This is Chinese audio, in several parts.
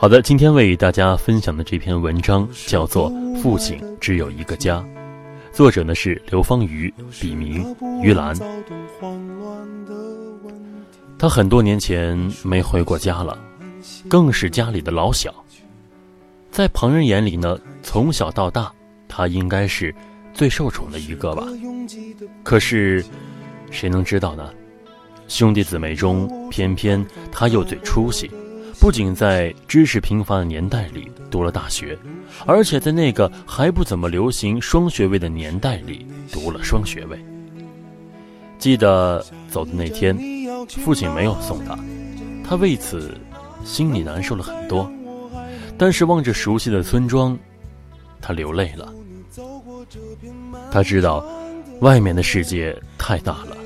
好的，今天为大家分享的这篇文章叫做《父亲只有一个家》，作者呢是刘芳瑜，笔名于兰。他很多年前没回过家了，更是家里的老小。在旁人眼里呢，从小到大，他应该是最受宠的一个吧。可是，谁能知道呢？兄弟姊妹中，偏偏他又最出息。不仅在知识贫乏的年代里读了大学，而且在那个还不怎么流行双学位的年代里读了双学位。记得走的那天，父亲没有送他，他为此心里难受了很多。但是望着熟悉的村庄，他流泪了。他知道，外面的世界太大了，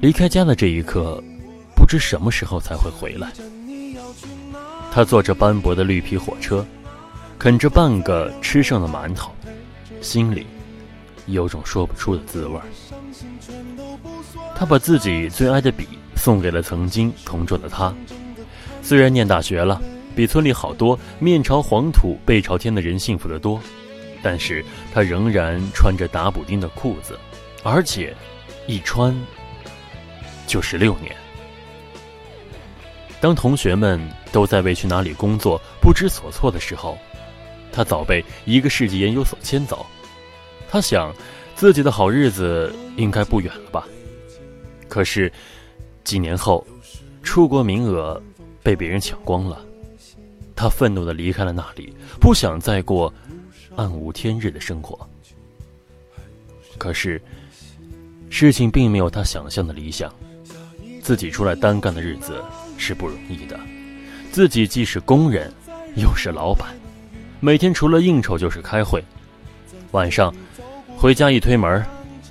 离开家的这一刻，不知什么时候才会回来。他坐着斑驳的绿皮火车，啃着半个吃剩的馒头，心里有种说不出的滋味。他把自己最爱的笔送给了曾经同桌的他。虽然念大学了，比村里好多面朝黄土背朝天的人幸福得多，但是他仍然穿着打补丁的裤子，而且一穿就是六年。当同学们都在为去哪里工作不知所措的时候，他早被一个世纪研究所牵走。他想，自己的好日子应该不远了吧？可是，几年后，出国名额被别人抢光了。他愤怒地离开了那里，不想再过暗无天日的生活。可是，事情并没有他想象的理想。自己出来单干的日子。是不容易的，自己既是工人，又是老板，每天除了应酬就是开会。晚上回家一推门，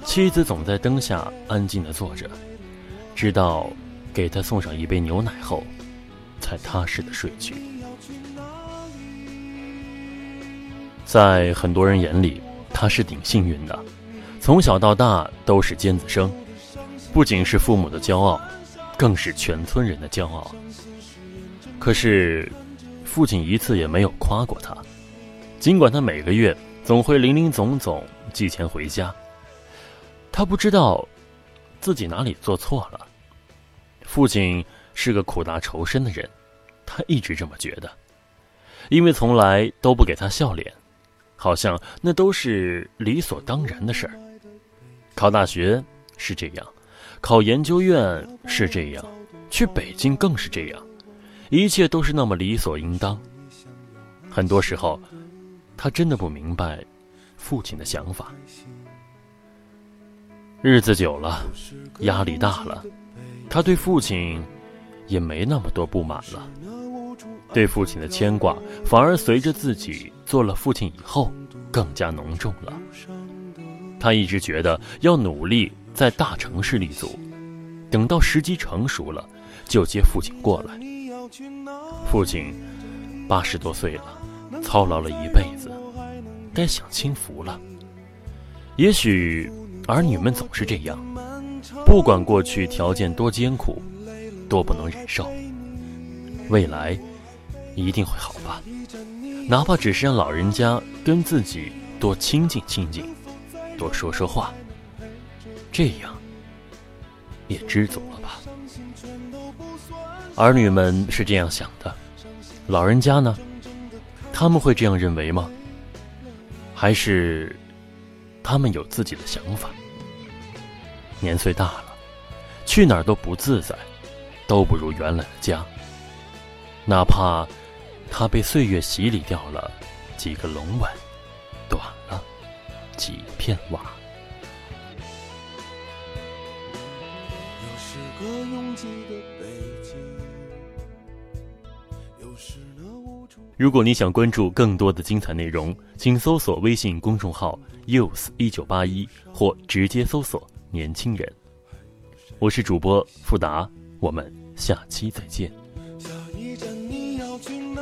妻子总在灯下安静的坐着，直到给他送上一杯牛奶后，才踏实的睡去。在很多人眼里，他是挺幸运的，从小到大都是尖子生，不仅是父母的骄傲。更是全村人的骄傲。可是，父亲一次也没有夸过他，尽管他每个月总会零零总总寄钱回家。他不知道自己哪里做错了。父亲是个苦大仇深的人，他一直这么觉得，因为从来都不给他笑脸，好像那都是理所当然的事儿。考大学是这样。考研究院是这样，去北京更是这样，一切都是那么理所应当。很多时候，他真的不明白父亲的想法。日子久了，压力大了，他对父亲也没那么多不满了，对父亲的牵挂反而随着自己做了父亲以后更加浓重了。他一直觉得要努力。在大城市立足，等到时机成熟了，就接父亲过来。父亲八十多岁了，操劳了一辈子，该享清福了。也许儿女们总是这样，不管过去条件多艰苦，多不能忍受，未来一定会好吧？哪怕只是让老人家跟自己多亲近亲近，多说说话。这样也知足了吧？儿女们是这样想的，老人家呢？他们会这样认为吗？还是他们有自己的想法？年岁大了，去哪儿都不自在，都不如原来的家。哪怕他被岁月洗礼掉了几个龙纹，短了几片瓦。如果你想关注更多的精彩内容，请搜索微信公众号 “youth 一九八一”或直接搜索“年轻人”。我是主播富达，我们下期再见。下一站你要去哪